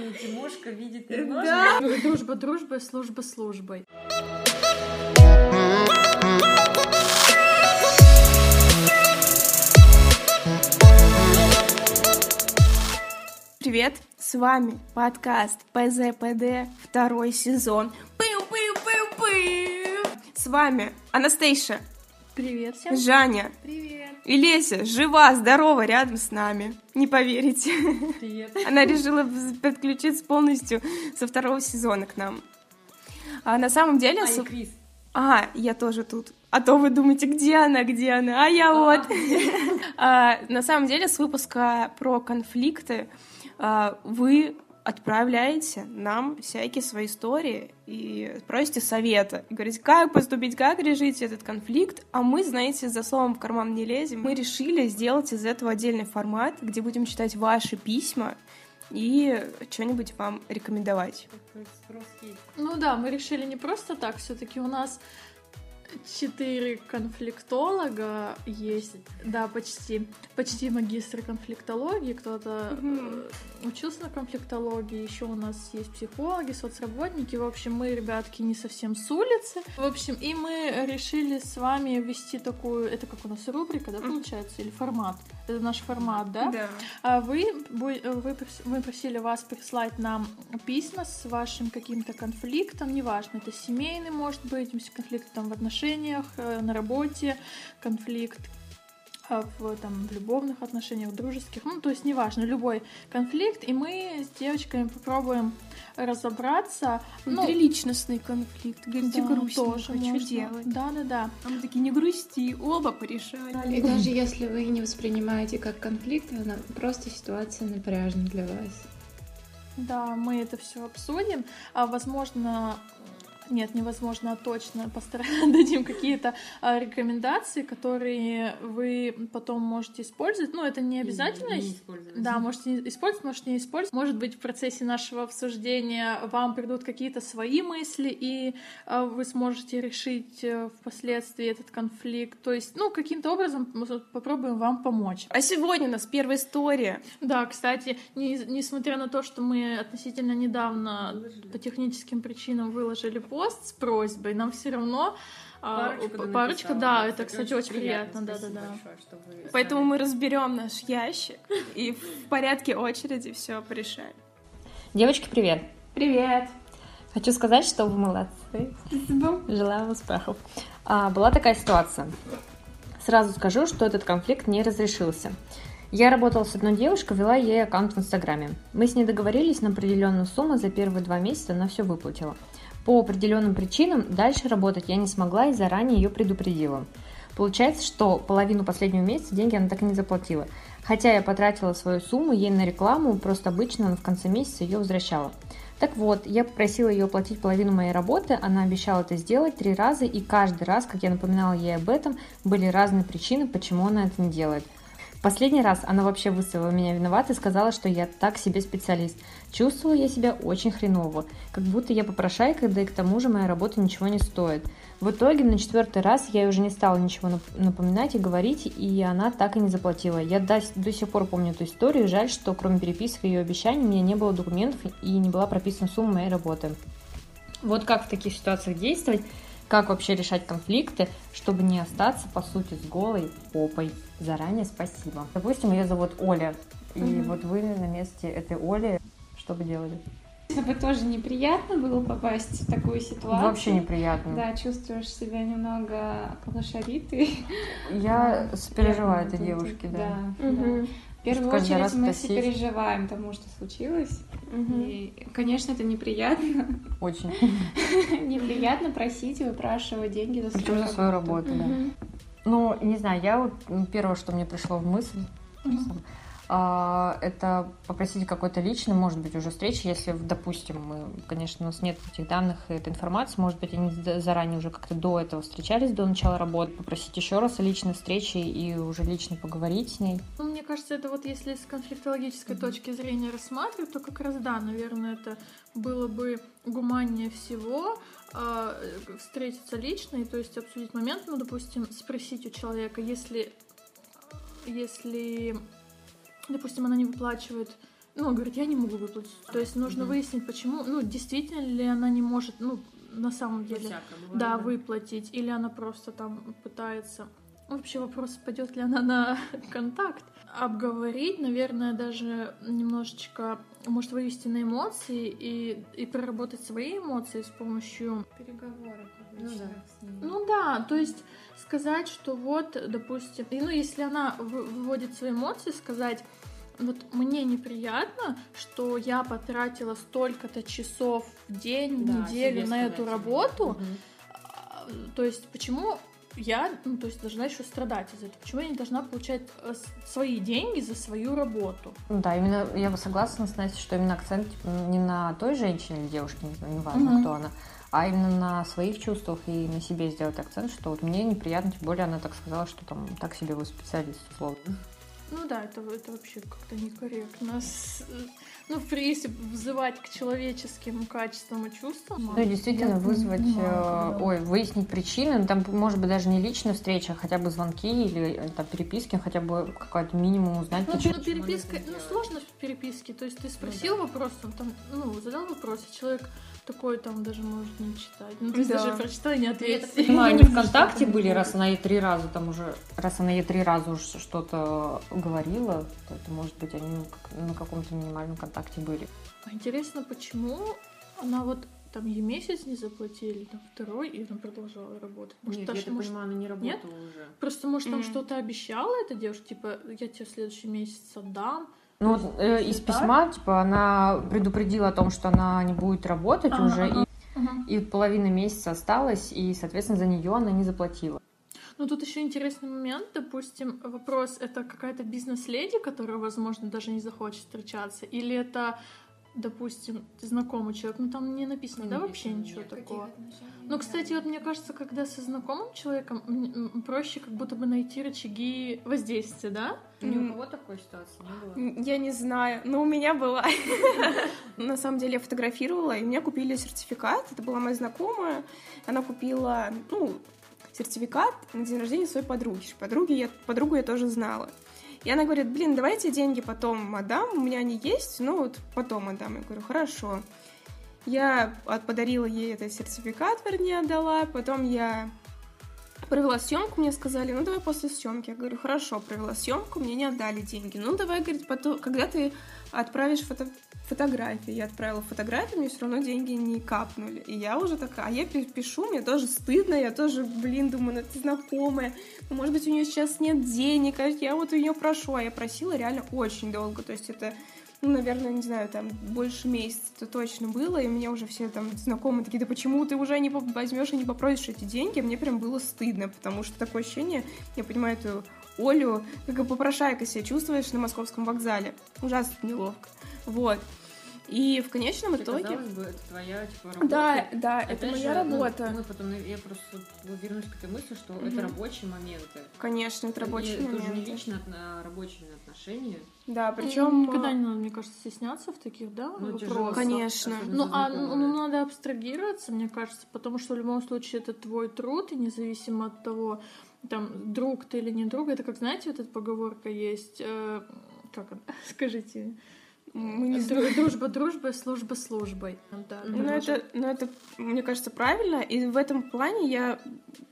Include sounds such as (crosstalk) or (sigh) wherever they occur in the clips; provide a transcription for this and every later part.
Ну, Тимошка видит немножко. Да. Дружба дружбой, служба службой. Привет, с вами подкаст ПЗПД второй сезон. Пыу-пыу-пыу-пыу. С вами Анастейша, Привет всем. Жаня Привет. и Леся, жива, здорова, рядом с нами. Не поверите. Привет. (laughs) Она решила подключиться полностью со второго сезона к нам. А на самом деле... А, и Крис. А, я тоже тут. А то вы думаете, где она, где она, а я вот. (laughs) А, На самом деле, с выпуска про конфликты а, вы отправляете нам всякие свои истории и просите совета. И говорите, как поступить, как решить этот конфликт. А мы, знаете, за словом в карман не лезем. Мы решили сделать из этого отдельный формат, где будем читать ваши письма и что-нибудь вам рекомендовать. Ну да, мы решили не просто так, все-таки у нас четыре конфликтолога есть, да, почти, почти магистры конфликтологии, кто-то э, учился на конфликтологии, еще у нас есть психологи, соцработники, в общем, мы, ребятки, не совсем с улицы, в общем, и мы решили с вами вести такую, это как у нас рубрика, да, получается, или формат, это наш формат, да, Да. а вы, вы, мы просили вас прислать нам письма с вашим каким-то конфликтом, неважно, это семейный, может быть, конфликт там в отношениях, э, на работе, конфликт а, в, там, в любовных отношениях, в дружеских, ну, то есть неважно, любой конфликт, и мы с девочками попробуем разобраться. Ну, Внутриличностный конфликт. Говорите, да, грустно, тоже хочу можно. делать. Да-да-да. А мы такие, не грусти, оба порешали. И даже если вы не воспринимаете как конфликт, она просто ситуация напряжна для вас. Да, мы это все обсудим. А возможно, нет, невозможно, а точно постараемся (laughs) дадим какие-то а, рекомендации, которые вы потом можете использовать. Ну, это не обязательно. Не использовать. Да, можете использовать, можете не использовать. Может быть, в процессе нашего обсуждения вам придут какие-то свои мысли, и а, вы сможете решить э, впоследствии этот конфликт. То есть, ну, каким-то образом мы попробуем вам помочь. А сегодня у нас первая история. Да, кстати, не- несмотря на то, что мы относительно недавно Выложили. по техническим причинам выложили пост с просьбой, нам все равно а, Парочку п- да парочка, да, Да, это, кстати, очень приятно, да, да, Спасибо да. большое, Поэтому сами. мы разберем наш ящик и в порядке очереди все порешаем. Девочки, привет! Привет! Хочу сказать, что вы молодцы. Желаю вам успехов. А, была такая ситуация. Сразу скажу, что этот конфликт не разрешился. Я работала с одной девушкой, вела ей аккаунт в Инстаграме. Мы с ней договорились на определенную сумму, за первые два месяца она все выплатила. По определенным причинам дальше работать я не смогла и заранее ее предупредила. Получается, что половину последнего месяца деньги она так и не заплатила. Хотя я потратила свою сумму ей на рекламу, просто обычно она в конце месяца ее возвращала. Так вот, я попросила ее оплатить половину моей работы, она обещала это сделать три раза, и каждый раз, как я напоминала ей об этом, были разные причины, почему она это не делает. Последний раз она вообще выставила меня виноватой и сказала, что я так себе специалист. Чувствовала я себя очень хреново, как будто я попрошайка, да и к тому же моя работа ничего не стоит. В итоге на четвертый раз я уже не стала ничего нап- напоминать и говорить, и она так и не заплатила. Я до, до сих пор помню эту историю, жаль, что кроме переписок и ее обещаний у меня не было документов и не была прописана сумма моей работы. Вот как в таких ситуациях действовать, как вообще решать конфликты, чтобы не остаться, по сути, с голой попой. Заранее спасибо. Допустим, ее зовут Оля, и Мгм. вот вы на месте этой Оли что бы делали? Чтобы тоже неприятно было попасть в такую ситуацию. Вообще неприятно. Да, чувствуешь себя немного лошаритой. Я (laughs) сопереживаю этой девушке, да. да. Мгм. В первую очередь раз мы просить. сопереживаем тому, что случилось. Мгм. И, конечно, это неприятно. Очень. (laughs) неприятно просить и выпрашивать деньги за Причем свою за свою работу. работу, да. Ну, не знаю, я вот первое, что мне пришло в мысль, это попросить какой-то личный, может быть, уже встречи, если, допустим, мы, конечно, у нас нет этих данных и этой информации, может быть, они за- заранее уже как-то до этого встречались, до начала работы, попросить еще раз о личной встрече и уже лично поговорить с ней. Ну, мне кажется, это вот если с конфликтологической точки зрения рассматривать, то как раз да, наверное, это было бы гуманнее всего а, э, встретиться лично и то есть обсудить момент, ну, допустим, спросить у человека, если, если допустим, она не выплачивает ну, говорит, я не могу выплатить. То есть нужно Мгм. выяснить, почему, ну, действительно ли она не может, ну, на самом деле, бывает, да, выплатить, или она просто там пытается... Вообще вопрос, пойдет ли она на (laughs) контакт. Обговорить, наверное, даже немножечко, может, вывести на эмоции и, и проработать свои эмоции с помощью Переговоры. Ну да. с ней. ну да, то есть сказать, что вот, допустим, и, ну если она вы- выводит свои эмоции, сказать, вот мне неприятно, что я потратила столько-то часов в день, в Да, неделю на эту работу, а, то есть почему я, ну то есть должна еще страдать из этого, почему я не должна получать э, свои деньги за свою работу? Ну Да, именно я бы согласна с Настей, что именно акцент типа, не на той женщине или девушке, не знаю, неважно, Мгм. кто она, а именно на своих чувствах и на себе сделать акцент, что вот мне неприятно, тем более она так сказала, что там так себе вы специалист, условно. Ну да, это, это вообще как-то некорректно. С- Ну, в если взывать к человеческим качествам и чувствам. Ну и действительно я вызвать, понимаю, э, да. ой, выяснить причины, ну, там может быть даже не личная встреча, а хотя бы звонки или э, там переписки, хотя бы какой-то минимум узнать. Ну, ну, переписка, ну, сложно в переписке. То есть ты спросил вопрос, он там, ну, задал вопрос, и человек такой там даже может не читать. Ну, то есть Да. даже прочитал и не ответил. Понимаю, они ВКонтакте были, раз она ей три раза там уже, раз она ей три раза уже что-то говорила, то это может быть они на каком-то минимальном контакте были. А Интересно, почему она вот там ей месяц не заплатили, там второй, и она продолжала работать. Может, Нет, даже, я так может, понимаю, она не работала уже. Просто, может, там что-то обещала эта девушка, типа, я тебе в следующий месяц отдам. Ну вот э, из письма, типа, она предупредила о том, что она не будет работать Ага, уже, ага. и, и половина месяца осталась, и, соответственно, за нее она не заплатила. Ну, тут еще интересный момент, допустим, вопрос, это какая-то бизнес-леди, которая, возможно, даже не захочет встречаться, или это, допустим, знакомый человек, ну, там не написано, Не да, написано, вообще ничего нет. такого. Ну, кстати, вот мне кажется, когда со знакомым человеком проще как будто бы найти рычаги воздействия, да? Ни у кого такой ситуации не было. Я не знаю, но у меня была. (laughs) На самом деле я фотографировала, и мне купили сертификат. Это была моя знакомая. Она купила, ну, сертификат на день рождения своей подруги. Подруги я, подругу я тоже знала. И она говорит, блин, давайте деньги потом отдам, у меня они есть, ну вот потом отдам. Я говорю, хорошо. Я подарила ей этот сертификат, вернее, отдала. Потом я провела съемку, мне сказали, ну давай после съемки. Я говорю, хорошо, провела съемку, мне не отдали деньги. Ну давай, говорит, потом, когда ты отправишь фото фотографии. Я отправила фотографии, мне все равно деньги не капнули. И я уже такая, а я пи- пишу, мне тоже стыдно, я тоже, блин, думаю, ну это знакомая. Ну, может быть, у нее сейчас нет денег, а я вот у нее прошу. А я просила реально очень долго. То есть это ну, наверное, не знаю, там больше месяца точно было, и мне уже все там знакомые такие, да почему ты уже не возьмешь и не попросишь эти деньги? Мне прям было стыдно, потому что такое ощущение, я понимаю эту Олю, как попрошайка себя чувствуешь на московском вокзале. Ужасно неловко. Вот. И в конечном Хотя, итоге... Казалось бы, это твоя типа работа. Да, да, Опять это моя же, ну, работа. мы потом, я просто вернусь к этой мысли, что это Мгм. рабочие моменты. Конечно, это рабочий И момент. тоже не лично отно- рабочие отношения. Да, Причем причем... никогда не надо, мне кажется, стесняться в таких, да, Ну, вопросах. Конечно. Ну, а ну, надо абстрагироваться, мне кажется, потому что в любом случае это твой труд, и независимо от того, там, друг ты или не друг, это как, знаете, вот эта поговорка есть, э, как она, (laughs) скажите, Мы не Дру- дружба дружбой, служба службой. Да, Ну, Ну, это, ну, это, мне кажется, правильно. И в этом плане я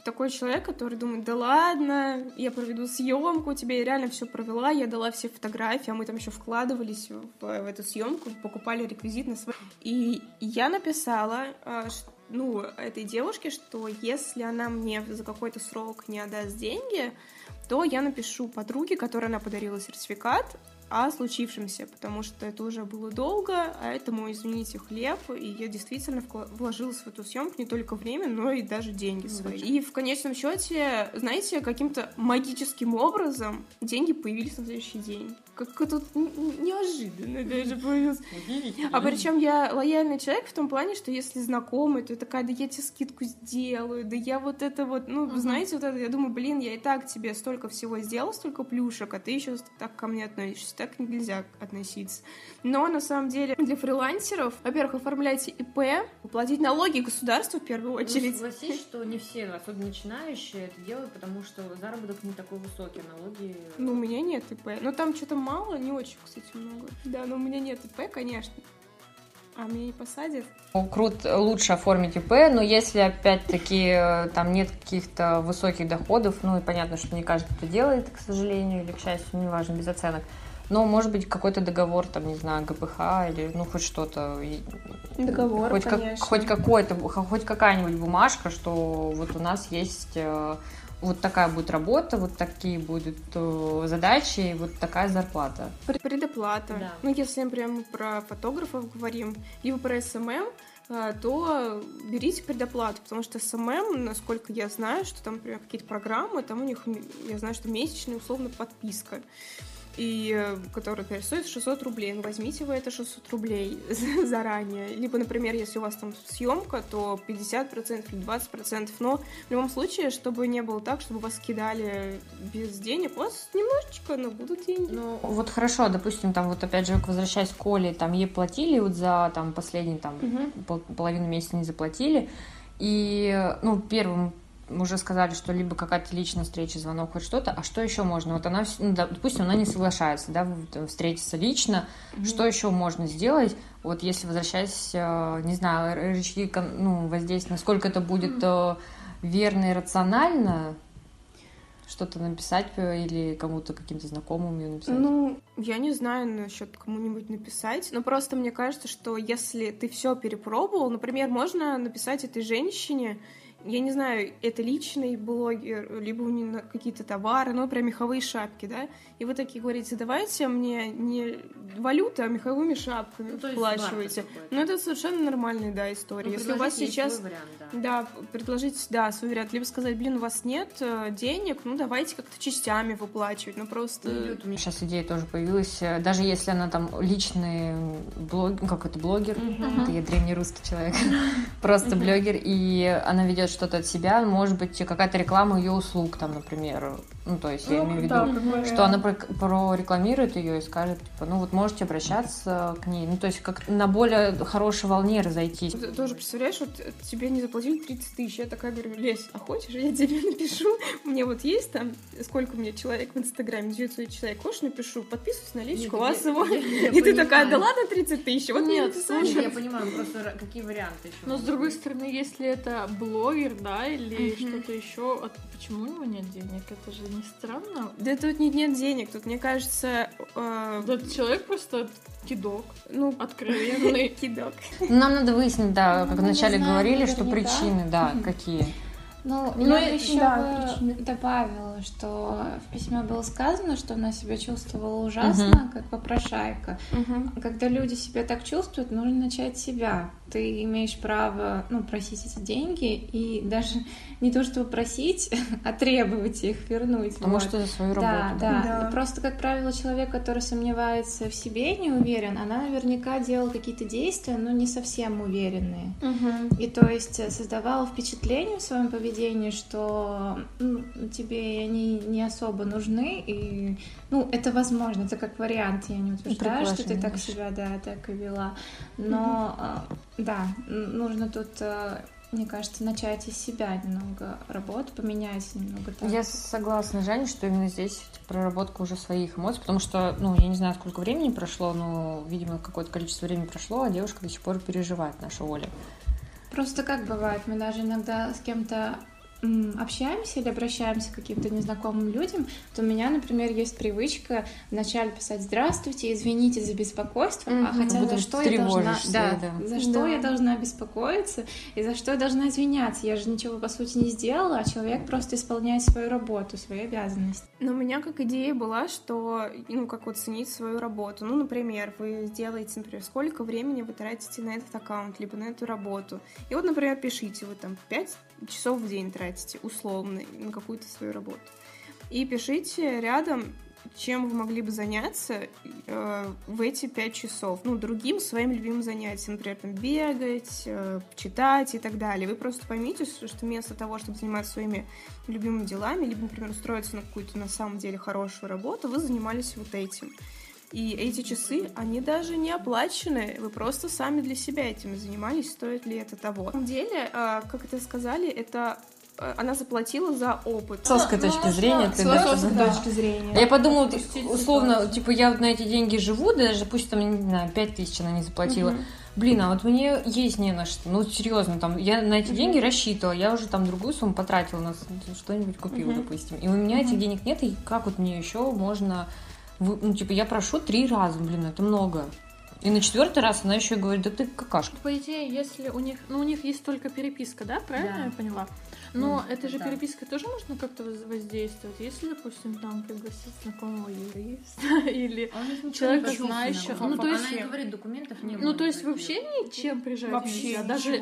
такой человек, который думает, да ладно, я проведу съемку, тебе я реально все провела, я дала все фотографии, а мы там еще вкладывались в, в эту съемку, покупали реквизит на свой. И я написала, ш- ну, этой девушке, что если она мне за какой-то срок не отдаст деньги, то я напишу подруге, которой она подарила сертификат, о случившемся, потому что это уже было долго, а это мой, извините, хлеб, и я действительно вложилась в эту съемку не только время, но и даже деньги свои. И в конечном счете, знаете, каким-то магическим образом деньги появились на следующий день. Как это неожиданно даже появилось. А причем я лояльный человек в том плане, что если знакомый, то я такая, да я тебе скидку сделаю, да я вот это вот, ну, Мгм. знаете, вот это, я думаю, блин, я и так тебе столько всего сделала, столько плюшек, а ты еще так ко мне относишься. Так нельзя относиться. Но на самом деле для фрилансеров, во-первых, оформляйте ИП, платить налоги государству в первую Ну, очередь. согласись, что не все, особенно начинающие, это делают, потому что заработок не такой высокий, а налоги... Ну, у меня нет ИП. Ну, там что-то мало, не очень, кстати, много. Да, но у меня нет ИП, конечно. А меня не посадят? Ну, Круто, лучше оформить ИП, но если опять-таки э, там нет каких-то высоких доходов, ну и понятно, что не каждый это делает, к сожалению, или к счастью, неважно, без оценок. Но может быть какой-то договор, там, не знаю, ГПХ или ну хоть что-то. Договор, хоть, как- конечно. хоть какой-то, хоть какая-нибудь бумажка, что вот у нас есть э, вот такая будет работа, вот такие будут э, задачи, и вот такая зарплата. Пр- Предоплата. Да. Ну, если, мы про фотографов говорим, либо про SMM, а, то берите предоплату, потому что SMM, насколько я знаю, что там, например, какие-то программы, там у них, я знаю, что месячная условно подписка, и э, которая, например, стоит 600 рублей. Ну, возьмите вы это 600 рублей (laughs) заранее. Либо, например, если у вас там съемка, то 50% или 20%. Но в любом случае, чтобы не было так, чтобы вас кидали без денег, у вас немножечко, но будут деньги. Ну, Вот хорошо, допустим, там вот опять же, возвращаясь к Коле, там ей платили вот за там последний там пол- половину месяца не заплатили, и ну первым уже сказали, что либо какая-то личная встреча, звонок, хоть что-то, а что еще можно? Вот она, ну, допустим, она не соглашается, да, там, встретиться лично, что еще можно сделать? Вот если возвращаясь, э, не знаю, рычаги ну, воздействия, насколько это будет э, верно и рационально, что-то написать э, или кому-то каким-то знакомым ее написать? Ну, я не знаю насчет кому-нибудь написать, но просто мне кажется, что если ты все перепробовал, например, можно написать этой женщине, я не знаю, это личный блогер, либо у нее какие-то товары, ну, прям меховые шапки, да, и вы такие говорите, давайте мне не валюты, а меховыми шапками ну, какой-то. Ну, это совершенно нормальная, да, история. Ну, если у вас сейчас... свой вариант, да. Да, предложить, да, свой вариант. Либо сказать, блин, у вас нет э, денег, ну давайте как-то частями выплачивать. Ну просто... Ну, идет у меня Сейчас идея тоже появилась, э, даже если она там личный блог, как это блогер, это я древнерусский человек, (laughs) просто блогер, и она ведет что-то от себя, может быть какая-то реклама ее услуг там, например, ну то есть я имею в виду, что она про- прорекламирует ее и скажет, типа, ну вот можете обращаться к ней, ну то есть как на более хорошей волне разойтись. Ты тоже представляешь, вот э, тебе не заплатили 30 тысяч, я такая говорю, Лесь, а хочешь, я тебе (laughs) напишу, мне вот есть там, сколько у меня человек в Инстаграме, 900 человек, хочешь, напишу, подписывайся на личку, у вас его, я- я и ты такая, да ладно, 30 тысяч, вот мне Нет, написали. Слушай, я понимаю, просто какие варианты еще. Но с другой стороны, если это блогер, да, или Мгм. что-то еще, а почему у него нет денег? Это же не странно. Да тут нет, нет денег, тут, мне кажется, э, Да, этот человек просто кидок, ну, откровенный. (laughs) кидок. Нам надо выяснить, да, Ну, как не вначале говорили, что причины, да, какие. Ну, Ну, я и- еще да, бы причины. (laughs) добавила, что в письме было сказано, что она себя чувствовала ужасно, как попрошайка. Когда люди себя так чувствуют, нужно начать себя. Ты имеешь право, ну, просить эти деньги и даже не то чтобы просить, (laughs) а требовать их вернуть. Потому Вот. что за свою Да, работу. да, Да. Просто, как правило, человек, который сомневается в себе и не уверен, она наверняка делала какие-то действия, но не совсем уверенные. И то есть э, создавала впечатление в своем поведении, что ну, тебе они не особо нужны, и ну это возможно, это как вариант, я не утверждаю, что ты так себя да так и вела, но э, да нужно тут э, мне кажется, начать из себя немного работу, поменять немного так. Я согласна, Женя, что именно здесь проработка уже своих эмоций, потому что, ну, я не знаю, сколько времени прошло, но, видимо, какое-то количество времени прошло, а девушка до сих пор переживает, наша Оля. Просто как бывает, мы даже иногда с кем-то общаемся или обращаемся к каким-то незнакомым людям, то у меня, например, есть привычка вначале писать «Здравствуйте, извините за беспокойство», а Мгм. хотя за что я должна... Да, да. за что Да. я должна беспокоиться и за что я должна извиняться. Я же ничего, по сути, не сделала, а человек просто исполняет свою работу, свою обязанность. Но у меня как идея была, что, ну, как вот ценить свою работу. Ну, например, вы сделаете, например, сколько времени вы тратите на этот аккаунт, либо на эту работу. И вот, например, пишите, вы там 5 часов в день тратите, условно, на какую-то свою работу. И пишите рядом, чем вы могли бы заняться э, в эти пять часов. Ну, другим своим любимым занятием, например, там, бегать, э, читать и так далее. Вы просто поймите, что вместо того, чтобы заниматься своими любимыми делами, либо, например, устроиться на какую-то на самом деле хорошую работу, вы занимались вот этим. И эти часы, они даже не оплачены. Вы просто сами для себя этим занимались, стоит ли это того. На самом деле, а, как это сказали, это а, она заплатила за опыт. С философской ну, точки зрения. С философской да. точки зрения. Я подумала, условно, типа, я вот на эти деньги живу, даже пусть там, не знаю, 5 тысяч она не заплатила. Угу. Блин, а вот мне есть не на что. Ну, серьезно, там, я на эти угу. деньги рассчитывала, я уже там другую сумму потратила, на что-нибудь купила, угу. допустим. И у меня угу. этих денег нет, и как вот мне еще можно ну, типа, я прошу три раза, блин, это много. И на четвертый раз она еще говорит, да ты какашка. По идее, если у них, ну у них есть только переписка, да, правильно да. я поняла? Но mm, это же да. переписка тоже можно как-то воздействовать, если, допустим, там пригласить знакомого юриста (laughs) или а человека знающего. Ну, то есть... Она и говорит, документов не Ну, то есть вообще ничем прижать вообще нельзя? Даже...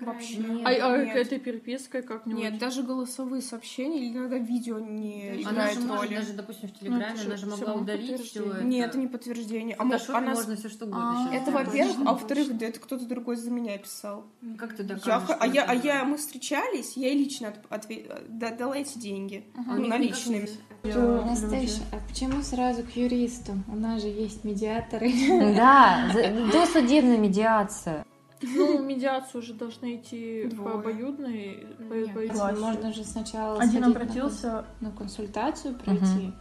Вообще нет, а, а нет. этой перепиской как-нибудь? Нет, даже голосовые сообщения или иногда видео не она играет же роли. даже, допустим, в Телеграме, ну, она же могла удалить все это. Нет, это не подтверждение. А может, она... можно все что угодно. Это, во-первых, а во-вторых, да это кто-то другой за меня писал. Как ты докажешь? А я, а я, мы встречались, я лично ответила дала эти деньги ага. ну, наличными. Настасья, а почему сразу к юристу? У нас же есть медиаторы. Да, досудебная медиация. Ну, медиацию уже должны идти Двое. по обоюдной. По, можно же сначала Один обратился на, на консультацию пройти. Угу.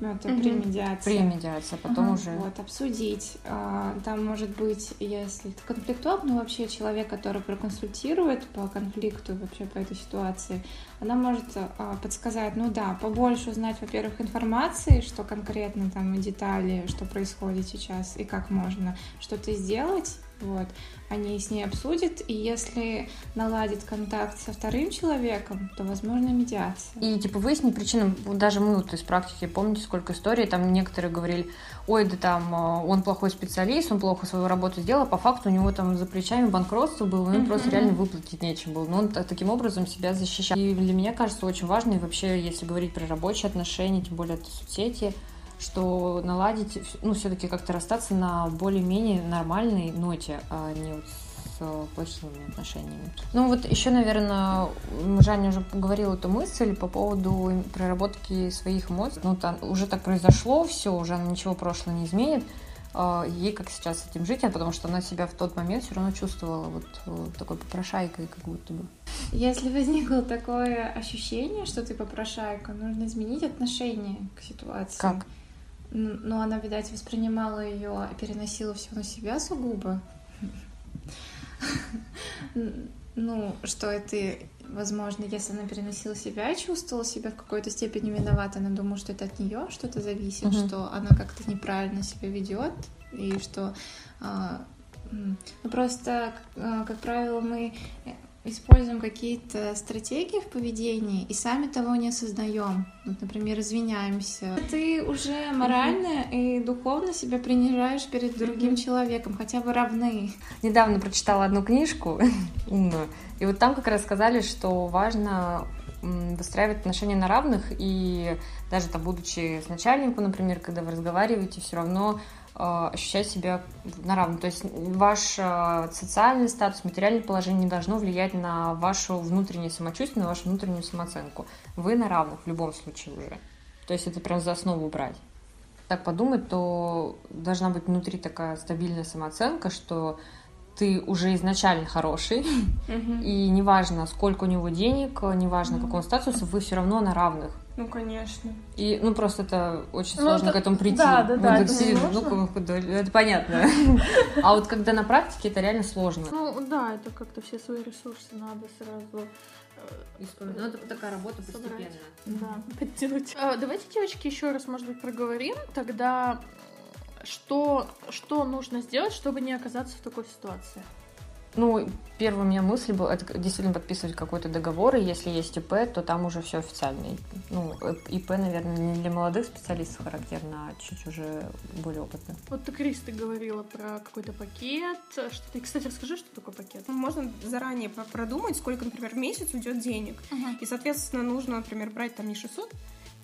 Ну, это угу. премедиация. Премедиация, потом ага. уже... Вот, обсудить. А, там может быть, если это конфликтолог, ну, вообще человек, который проконсультирует по конфликту, вообще по этой ситуации, она может а, подсказать, ну да, побольше узнать, во-первых, информации, что конкретно там детали, что происходит сейчас и как можно что-то сделать, вот, они с ней обсудят, и если наладит контакт со вторым человеком, то возможно медиация. И типа выяснить причину, даже мы вот из практики, помните, сколько историй, там некоторые говорили, ой, да там э, он плохой специалист, он плохо свою работу сделал, а по факту у него там за плечами банкротство было, ему mm-hmm. просто реально выплатить нечем было, но он таким образом себя защищал. И для меня кажется очень важно, и вообще, если говорить про рабочие отношения, тем более это соцсети, что наладить, ну, все-таки как-то расстаться на более-менее нормальной ноте, а не вот с плохими отношениями. Ну вот еще, наверное, Жаня уже говорила эту мысль по поводу проработки своих эмоций. Ну, там уже так произошло, все, уже она ничего прошлого не изменит. А, ей как сейчас с этим жить, а потому что она себя в тот момент все равно чувствовала вот э, такой попрошайкой, как будто бы. Если возникло такое ощущение, что ты попрошайка, нужно изменить отношение к ситуации. Как? Но она, видать, воспринимала ее и переносила все на себя сугубо. (laughs) Ну, что это, возможно, если она переносила себя и чувствовала себя в какой-то степени виновата, она думала, что это от нее что-то зависит, uh-huh. что она как-то неправильно себя ведет, и что а, ну, просто, а, как правило, мы используем какие-то стратегии в поведении и сами того не осознаем. Вот, например, извиняемся. Ты уже морально и духовно себя принижаешь перед другим человеком, хотя бы равны. Недавно прочитала одну книжку (laughs) умную, и вот там как раз сказали, что важно выстраивать отношения на равных, и даже там, будучи с начальником, например, когда вы разговариваете, все равно ощущать себя на равном. То есть ваш э, социальный статус, материальное положение не должно влиять на ваше внутреннее самочувствие, на вашу внутреннюю самооценку. Вы на равных в любом случае уже. То есть это прям за основу брать. Так подумать, то должна быть внутри такая стабильная самооценка, что ты уже изначально хороший, и неважно, сколько у него денег, неважно, какого статуса, вы все равно на равных. Ну, конечно. И, ну, просто это очень ну, сложно это... к этому прийти. Да, да, да. Это, сидит, ну, это понятно. (laughs) А вот когда на практике, это реально сложно. Ну, да, это как-то все свои ресурсы надо сразу э, использовать. Ну, это такая работа постепенная. Да, подтянуть. А, давайте, девочки, еще раз, может быть, проговорим тогда, что, что нужно сделать, чтобы не оказаться в такой ситуации. Ну, первая у меня мысль была, это действительно подписывать какой-то договор, и если есть ИП, то там уже все официально. Ну, ИП, наверное, не для молодых специалистов характерно, а чуть уже более опытных. Вот ты, Крис, ты говорила про какой-то пакет. Что ты, кстати, расскажи, что такое пакет? Можно заранее продумать, сколько, например, в месяц уйдет денег. Uh-huh. И, соответственно, нужно, например, брать там не 600,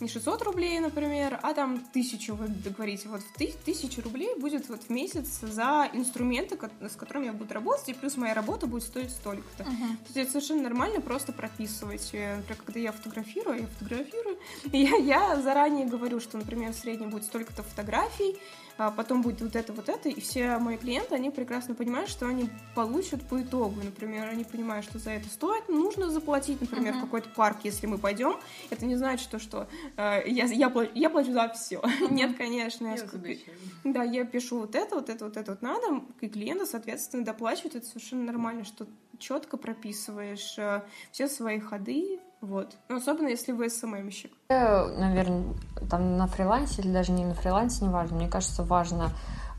не 600 рублей, например, а там тысячу вы договорите. Вот в тысячу рублей будет вот в месяц за инструменты, с которыми я буду работать, и плюс моя работа будет стоить столько-то. Uh-huh. То есть это совершенно нормально просто прописывать. Э, например, когда я фотографирую, я фотографирую, (laughs) я, я заранее говорю, что, например, в среднем будет столько-то фотографий, потом будет вот это, вот это, и все мои клиенты, они прекрасно понимают, что они получат по итогу. Например, они понимают, что за это стоит, нужно заплатить, например, uh-huh. в какой-то парк, если мы пойдем. Это не значит, что, что э, я, я, плачу, я плачу за все. Uh-huh. Нет, конечно. Я скажу, да, я пишу вот это, вот это, вот это вот надо, и клиенты, соответственно, доплачивают. Это совершенно нормально, что четко прописываешь э, все свои ходы, вот. Ну, особенно если вы СММщик. Наверное, там на фрилансе или даже не на фрилансе, неважно. Мне кажется, важно,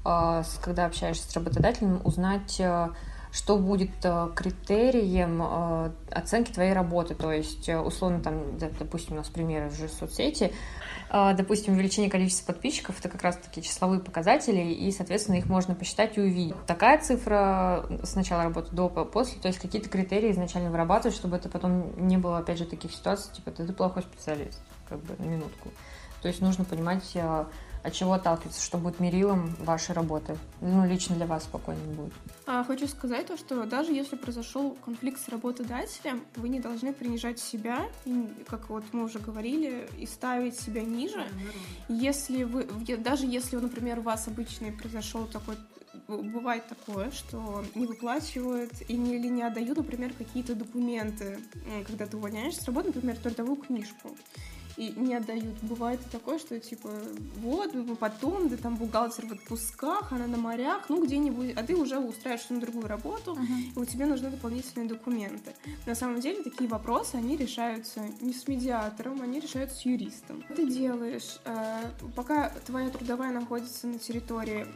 э, когда общаешься с работодателем, узнать э, что будет э, критерием оценки твоей работы. То есть, условно, там, допустим, у нас примеры в соцсети, допустим, увеличение количества подписчиков, это как раз-таки числовые показатели, и, соответственно, их можно посчитать и увидеть. Такая цифра с начала работы до, после, то есть какие-то критерии изначально вырабатывать, чтобы это потом не было, опять же, таких ситуаций, типа, ты плохой специалист, как бы, на минутку. То есть нужно понимать, от чего отталкиваться, что будет мерилом вашей работы. Ну, лично для вас спокойно будет. А, хочу сказать то, что даже если произошел конфликт с работодателем, вы не должны принижать себя, как вот мы уже говорили, и ставить себя ниже. Если вы, даже если, например, у вас обычный произошел такой бывает такое, что не выплачивают и не, или не отдают, например, какие-то документы, когда ты увольняешься с работы, например, трудовую книжку и не отдают. Бывает такое, что типа вот, потом, да там бухгалтер в отпусках, она на морях, ну где-нибудь, а ты уже устраиваешься на другую работу, uh-huh. и у тебя нужны дополнительные документы. На самом деле такие вопросы, они решаются не с медиатором, они решаются с юристом. Ты делаешь, э, пока твоя трудовая находится на территории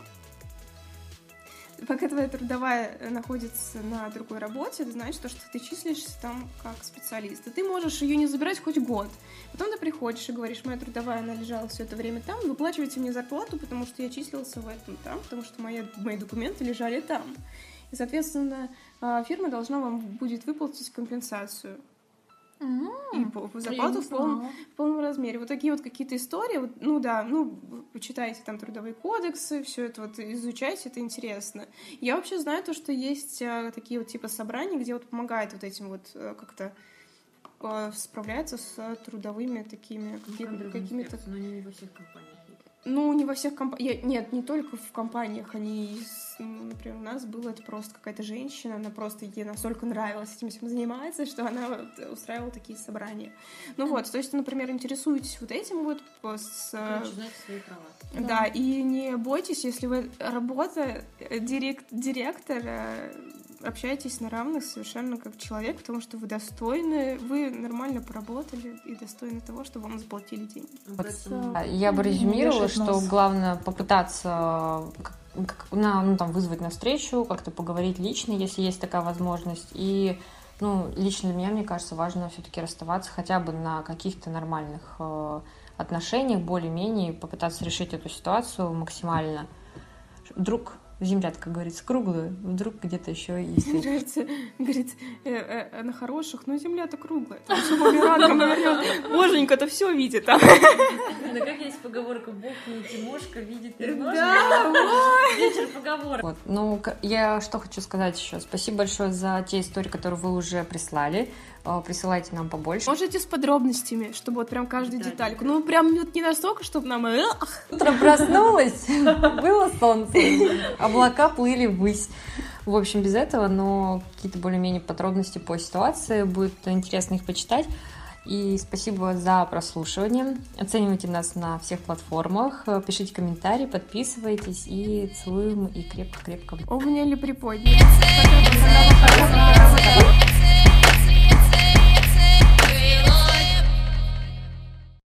пока твоя трудовая э, находится на другой работе, это значит, что ты числишься там как специалист. И ты можешь ее не забирать хоть год. Потом ты приходишь и говоришь, моя трудовая, она лежала все это время там, выплачивайте мне зарплату, потому что я числился в этом там, потому что мои, мои документы лежали там. И, соответственно, а, фирма должна вам будет выплатить компенсацию. И по, зарплату в полном, в полном размере. Вот такие вот какие-то истории. Вот, ну да, ну, почитайте там трудовые кодексы, все это вот изучайте, это интересно. Я вообще знаю то, что есть а, такие вот типа собрания, где вот помогает вот этим вот а, как-то а, справляться с трудовыми такими ну, какими-то... Но не во всех компаниях. Ну, не во всех компаниях. Нет, не только в компаниях. Они, ну, например, у нас была это просто какая-то женщина, она просто ей настолько нравилось этим всем заниматься, что она вот устраивала такие собрания. Ну вот, то есть, например, интересуетесь вот этим вот с... Короче, знаете свои права. Да, да, и не бойтесь, если вы работа, э, директ, директор, э, общаетесь на равных совершенно как человек, потому что вы достойны, вы нормально поработали и достойны того, чтобы вам заплатили деньги. Вот. Я бы резюмировала, что главное попытаться как, на, ну, там, вызвать на встречу, как-то поговорить лично, если есть такая возможность. И ну, лично для меня, мне кажется, важно все-таки расставаться хотя бы на каких-то нормальных э, отношениях, более-менее, попытаться решить эту ситуацию максимально. Вдруг земля, как говорится, круглая, вдруг где-то еще есть. Мне нравится, говорит, э, э, на хороших, но земля-то круглая. Там все бумерангом говорят, боженька это все видит. Да как есть поговорка, Бог не Тимошка видит немножко. Да, вечер поговорок. Вот, ну, я что хочу сказать еще. Спасибо большое за те истории, которые вы уже прислали. А, присылайте нам побольше. Можете с подробностями, чтобы вот прям каждую да, детальку. Ну, прям вот не настолько, чтобы нам... Утро проснулась, (laughs) было солнце, облака плыли ввысь. В общем, без этого, но какие-то более-менее подробности по ситуации. Будет интересно их почитать. И спасибо за прослушивание. Оценивайте нас на всех платформах. Пишите комментарии, подписывайтесь. И целуем и крепко-крепко. Обняли приподняли.